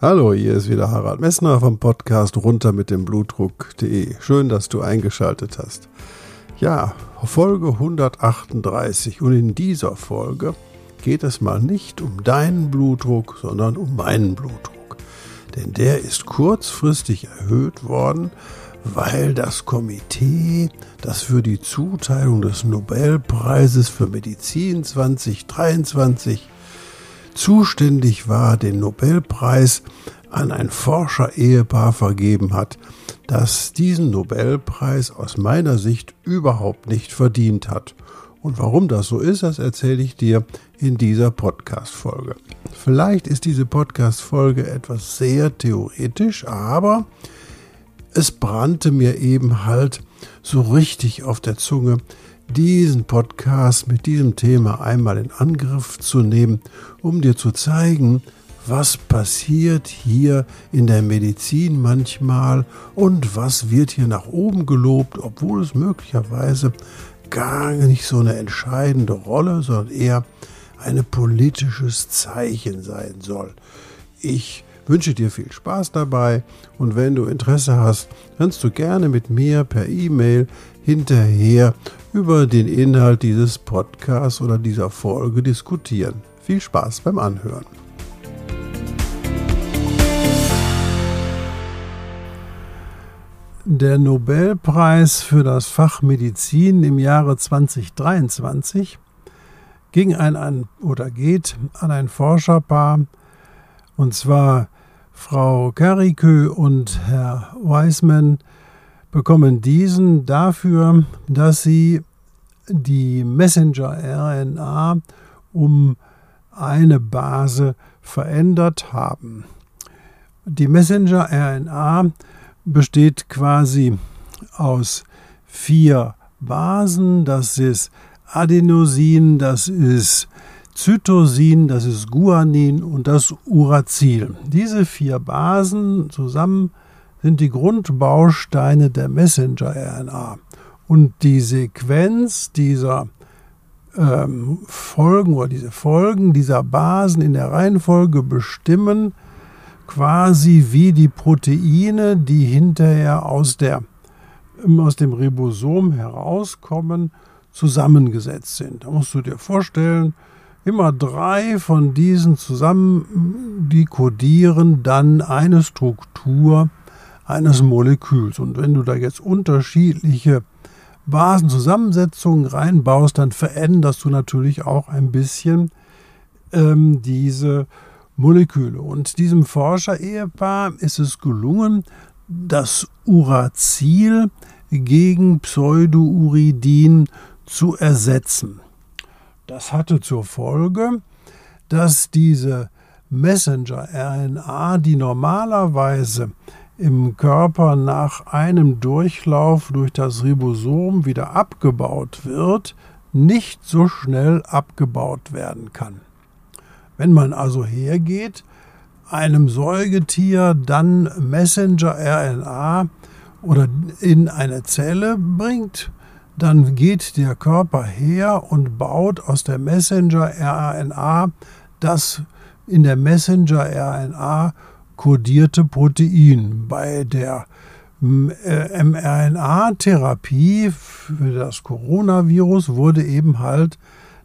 Hallo, hier ist wieder Harald Messner vom Podcast runter mit dem Blutdruck.de. Schön, dass du eingeschaltet hast. Ja, Folge 138 und in dieser Folge geht es mal nicht um deinen Blutdruck, sondern um meinen Blutdruck. Denn der ist kurzfristig erhöht worden, weil das Komitee, das für die Zuteilung des Nobelpreises für Medizin 2023 zuständig war, den Nobelpreis an ein Forscher-Ehepaar vergeben hat, das diesen Nobelpreis aus meiner Sicht überhaupt nicht verdient hat. Und warum das so ist, das erzähle ich dir in dieser Podcast-Folge. Vielleicht ist diese Podcast-Folge etwas sehr theoretisch, aber es brannte mir eben halt so richtig auf der Zunge, diesen Podcast mit diesem Thema einmal in Angriff zu nehmen, um dir zu zeigen, was passiert hier in der Medizin manchmal und was wird hier nach oben gelobt, obwohl es möglicherweise gar nicht so eine entscheidende Rolle, sondern eher ein politisches Zeichen sein soll. Ich wünsche dir viel Spaß dabei und wenn du Interesse hast, kannst du gerne mit mir per E-Mail hinterher über den Inhalt dieses Podcasts oder dieser Folge diskutieren. Viel Spaß beim Anhören. Der Nobelpreis für das Fach Medizin im Jahre 2023 ging ein, ein oder geht an ein Forscherpaar, und zwar Frau Karikö und Herr Weismann, bekommen diesen dafür, dass sie die Messenger-RNA um eine Base verändert haben. Die Messenger-RNA besteht quasi aus vier Basen. Das ist Adenosin, das ist Zytosin, das ist Guanin und das Uracil. Diese vier Basen zusammen sind die Grundbausteine der Messenger-RNA. Und die Sequenz dieser ähm, Folgen oder diese Folgen dieser Basen in der Reihenfolge bestimmen quasi wie die Proteine, die hinterher aus, der, aus dem Ribosom herauskommen, zusammengesetzt sind. Da musst du dir vorstellen, immer drei von diesen zusammen, die kodieren dann eine Struktur eines Moleküls. Und wenn du da jetzt unterschiedliche Basenzusammensetzungen reinbaust, dann veränderst du natürlich auch ein bisschen ähm, diese Moleküle. Und diesem Forscher-Ehepaar ist es gelungen, das Uracil gegen Pseudouridin zu ersetzen. Das hatte zur Folge, dass diese Messenger-RNA, die normalerweise im Körper nach einem Durchlauf durch das Ribosom wieder abgebaut wird, nicht so schnell abgebaut werden kann. Wenn man also hergeht, einem Säugetier dann Messenger-RNA oder in eine Zelle bringt, dann geht der Körper her und baut aus der Messenger-RNA das in der Messenger-RNA kodierte Protein. Bei der äh, mRNA-Therapie für das Coronavirus wurde eben halt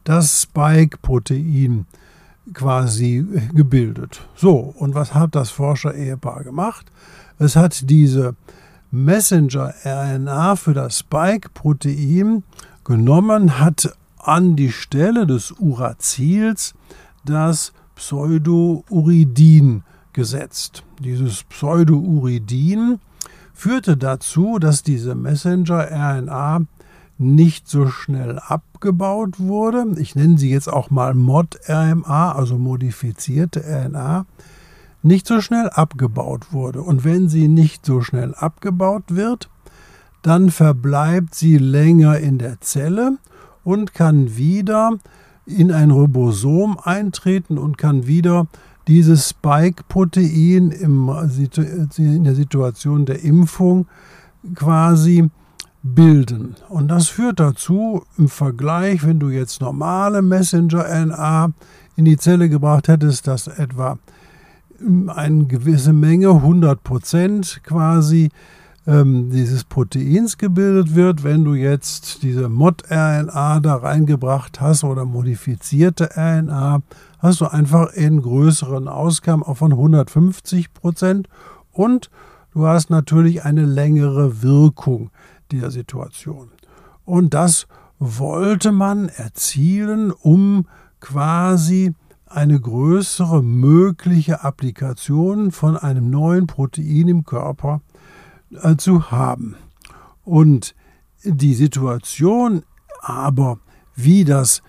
das Spike-Protein quasi gebildet. So, und was hat das Forscher-Ehepaar gemacht? Es hat diese Messenger-RNA für das Spike-Protein genommen, hat an die Stelle des Uracils das Pseudouridin gesetzt. Dieses Pseudouridin führte dazu, dass diese Messenger-RNA nicht so schnell abgebaut wurde. Ich nenne sie jetzt auch mal Mod-RNA, also modifizierte RNA, nicht so schnell abgebaut wurde. Und wenn sie nicht so schnell abgebaut wird, dann verbleibt sie länger in der Zelle und kann wieder in ein Ribosom eintreten und kann wieder dieses Spike-Protein in der Situation der Impfung quasi bilden. Und das führt dazu, im Vergleich, wenn du jetzt normale Messenger-RNA in die Zelle gebracht hättest, dass etwa eine gewisse Menge, 100 Prozent quasi, ähm, dieses Proteins gebildet wird. Wenn du jetzt diese Mod-RNA da reingebracht hast oder modifizierte RNA, hast du einfach einen größeren Ausgang auch von 150 Prozent und du hast natürlich eine längere Wirkung dieser Situation. Und das wollte man erzielen, um quasi eine größere mögliche Applikation von einem neuen Protein im Körper äh, zu haben. Und die Situation aber, wie das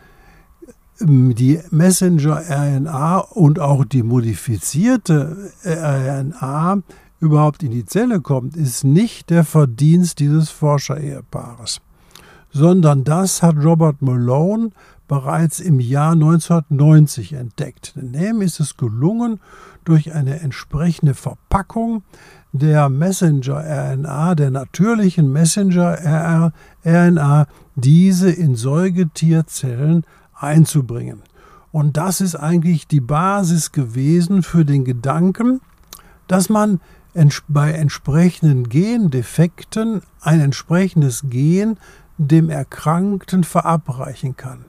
ähm, die Messenger-RNA und auch die modifizierte RNA überhaupt in die Zelle kommt, ist nicht der Verdienst dieses Forscherehepaares, sondern das hat Robert Malone bereits im Jahr 1990 entdeckt. Dem ist es gelungen, durch eine entsprechende Verpackung der Messenger-RNA, der natürlichen Messenger-RNA, diese in Säugetierzellen einzubringen. Und das ist eigentlich die Basis gewesen für den Gedanken, dass man bei entsprechenden Gendefekten ein entsprechendes Gen dem Erkrankten verabreichen kann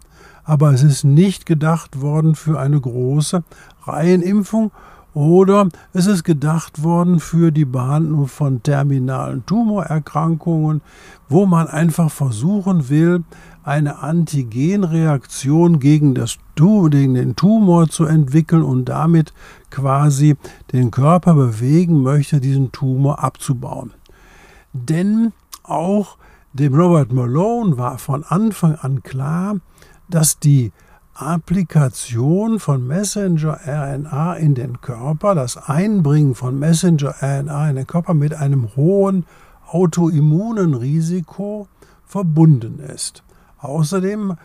aber es ist nicht gedacht worden für eine große Reihenimpfung oder es ist gedacht worden für die Behandlung von terminalen Tumorerkrankungen, wo man einfach versuchen will, eine Antigenreaktion gegen, das, gegen den Tumor zu entwickeln und damit quasi den Körper bewegen möchte, diesen Tumor abzubauen. Denn auch dem Robert Malone war von Anfang an klar, dass die Applikation von Messenger-RNA in den Körper, das Einbringen von Messenger-RNA in den Körper mit einem hohen autoimmunen Risiko verbunden ist. Außerdem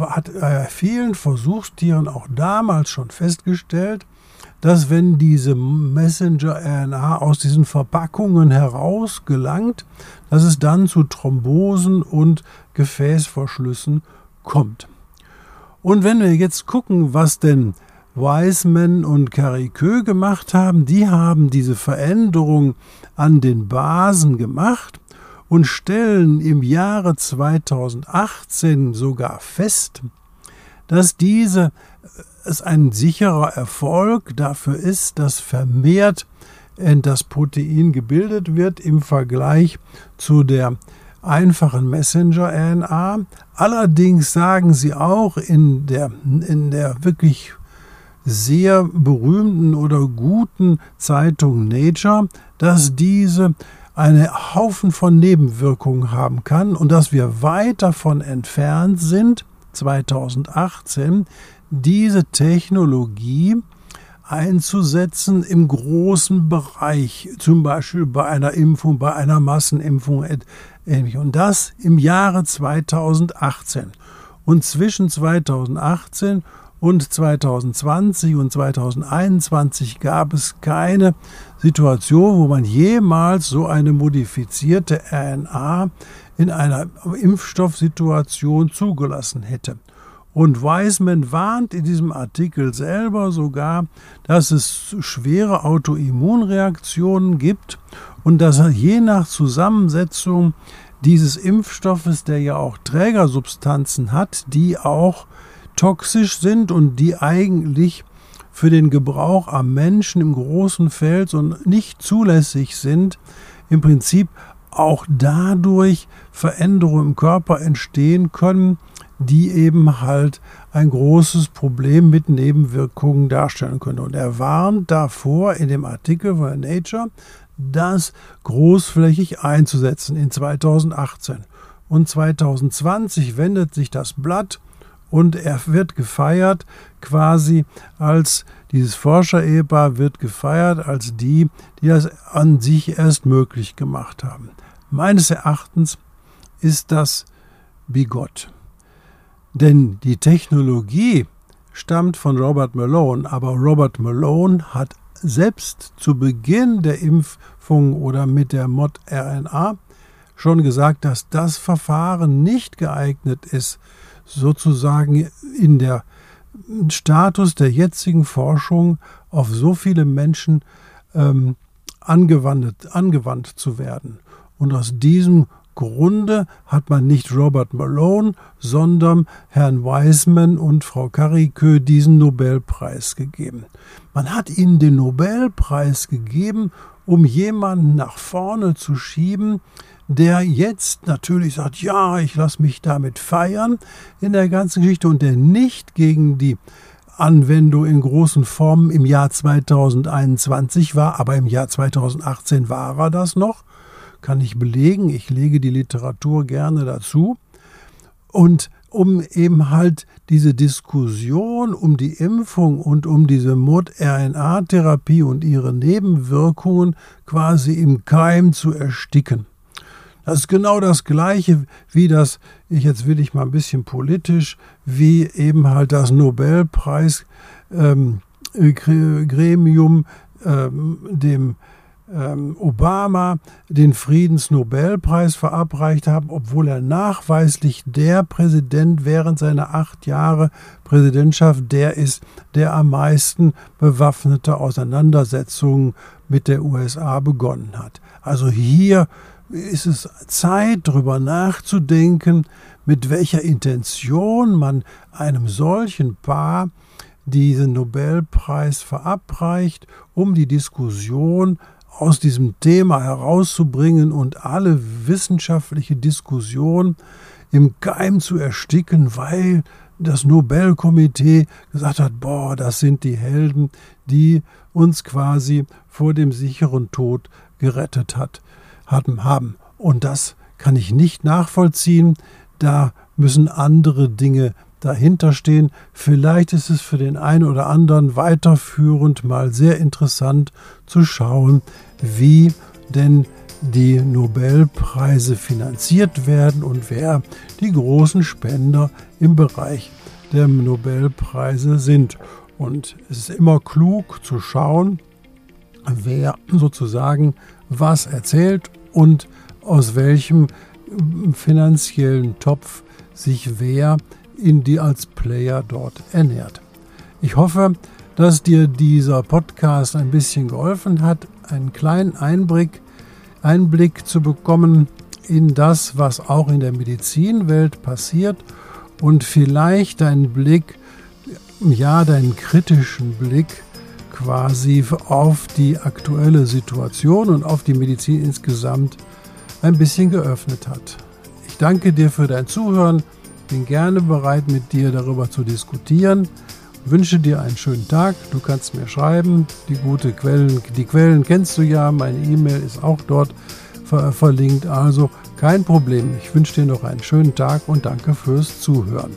hat er vielen Versuchstieren auch damals schon festgestellt, dass wenn diese Messenger-RNA aus diesen Verpackungen heraus gelangt, dass es dann zu Thrombosen und Gefäßverschlüssen kommt. Und wenn wir jetzt gucken, was denn Wiseman und Cariceux gemacht haben, die haben diese Veränderung an den Basen gemacht und stellen im Jahre 2018 sogar fest, dass diese äh, es ein sicherer Erfolg dafür ist, dass vermehrt äh, das Protein gebildet wird im Vergleich zu der einfachen Messenger-RNA. Allerdings sagen sie auch in der, in der wirklich sehr berühmten oder guten Zeitung Nature, dass diese einen Haufen von Nebenwirkungen haben kann und dass wir weit davon entfernt sind, 2018, diese Technologie einzusetzen im großen Bereich, zum Beispiel bei einer Impfung, bei einer Massenimpfung Und das im Jahre 2018. Und zwischen 2018 und 2020 und 2021 gab es keine Situation, wo man jemals so eine modifizierte RNA in einer Impfstoffsituation zugelassen hätte. Und Wiseman warnt in diesem Artikel selber sogar, dass es schwere Autoimmunreaktionen gibt und dass je nach Zusammensetzung dieses Impfstoffes, der ja auch Trägersubstanzen hat, die auch toxisch sind und die eigentlich für den Gebrauch am Menschen im großen Feld und nicht zulässig sind, im Prinzip auch dadurch Veränderungen im Körper entstehen können, die eben halt ein großes Problem mit Nebenwirkungen darstellen können. Und er warnt davor in dem Artikel von Nature, das großflächig einzusetzen in 2018. Und 2020 wendet sich das Blatt und er wird gefeiert quasi als dieses Forscherehepaar wird gefeiert als die, die das an sich erst möglich gemacht haben. Meines Erachtens ist das bigott. Denn die Technologie stammt von Robert Malone, aber Robert Malone hat selbst zu Beginn der Impfung oder mit der Mod-RNA schon gesagt, dass das Verfahren nicht geeignet ist, sozusagen in der Status der jetzigen Forschung auf so viele Menschen ähm, angewandt, angewandt zu werden. Und aus diesem Grunde hat man nicht Robert Malone, sondern Herrn Weisman und Frau Caricö diesen Nobelpreis gegeben. Man hat ihnen den Nobelpreis gegeben, um jemanden nach vorne zu schieben, der jetzt natürlich sagt, ja, ich lasse mich damit feiern in der ganzen Geschichte und der nicht gegen die Anwendung in großen Formen im Jahr 2021 war, aber im Jahr 2018 war er das noch, kann ich belegen, ich lege die Literatur gerne dazu. Und um eben halt diese Diskussion um die Impfung und um diese Mod-RNA-Therapie und ihre Nebenwirkungen quasi im Keim zu ersticken. Das ist genau das Gleiche wie das, jetzt will ich mal ein bisschen politisch, wie eben halt das Nobelpreis-Gremium ähm, ähm, dem Obama den Friedensnobelpreis verabreicht haben, obwohl er nachweislich der Präsident während seiner acht Jahre Präsidentschaft der ist, der am meisten bewaffnete Auseinandersetzungen mit der USA begonnen hat. Also hier ist es Zeit, darüber nachzudenken, mit welcher Intention man einem solchen Paar diesen Nobelpreis verabreicht, um die Diskussion aus diesem Thema herauszubringen und alle wissenschaftliche Diskussion im Keim zu ersticken, weil das Nobelkomitee gesagt hat, boah, das sind die Helden, die uns quasi vor dem sicheren Tod gerettet hat haben. Und das kann ich nicht nachvollziehen. Da müssen andere Dinge dahinter stehen. Vielleicht ist es für den einen oder anderen weiterführend mal sehr interessant zu schauen, wie denn die Nobelpreise finanziert werden und wer die großen Spender im Bereich der Nobelpreise sind. Und es ist immer klug zu schauen, wer sozusagen was erzählt und aus welchem finanziellen Topf sich wer in die als Player dort ernährt. Ich hoffe, dass dir dieser Podcast ein bisschen geholfen hat, einen kleinen Einblick, Einblick zu bekommen in das, was auch in der Medizinwelt passiert und vielleicht deinen Blick, ja, deinen kritischen Blick quasi auf die aktuelle Situation und auf die Medizin insgesamt ein bisschen geöffnet hat. Ich danke dir für dein Zuhören, bin gerne bereit mit dir darüber zu diskutieren, wünsche dir einen schönen Tag, du kannst mir schreiben, die gute Quellen, die Quellen kennst du ja, meine E-Mail ist auch dort ver verlinkt, also kein Problem. Ich wünsche dir noch einen schönen Tag und danke fürs Zuhören.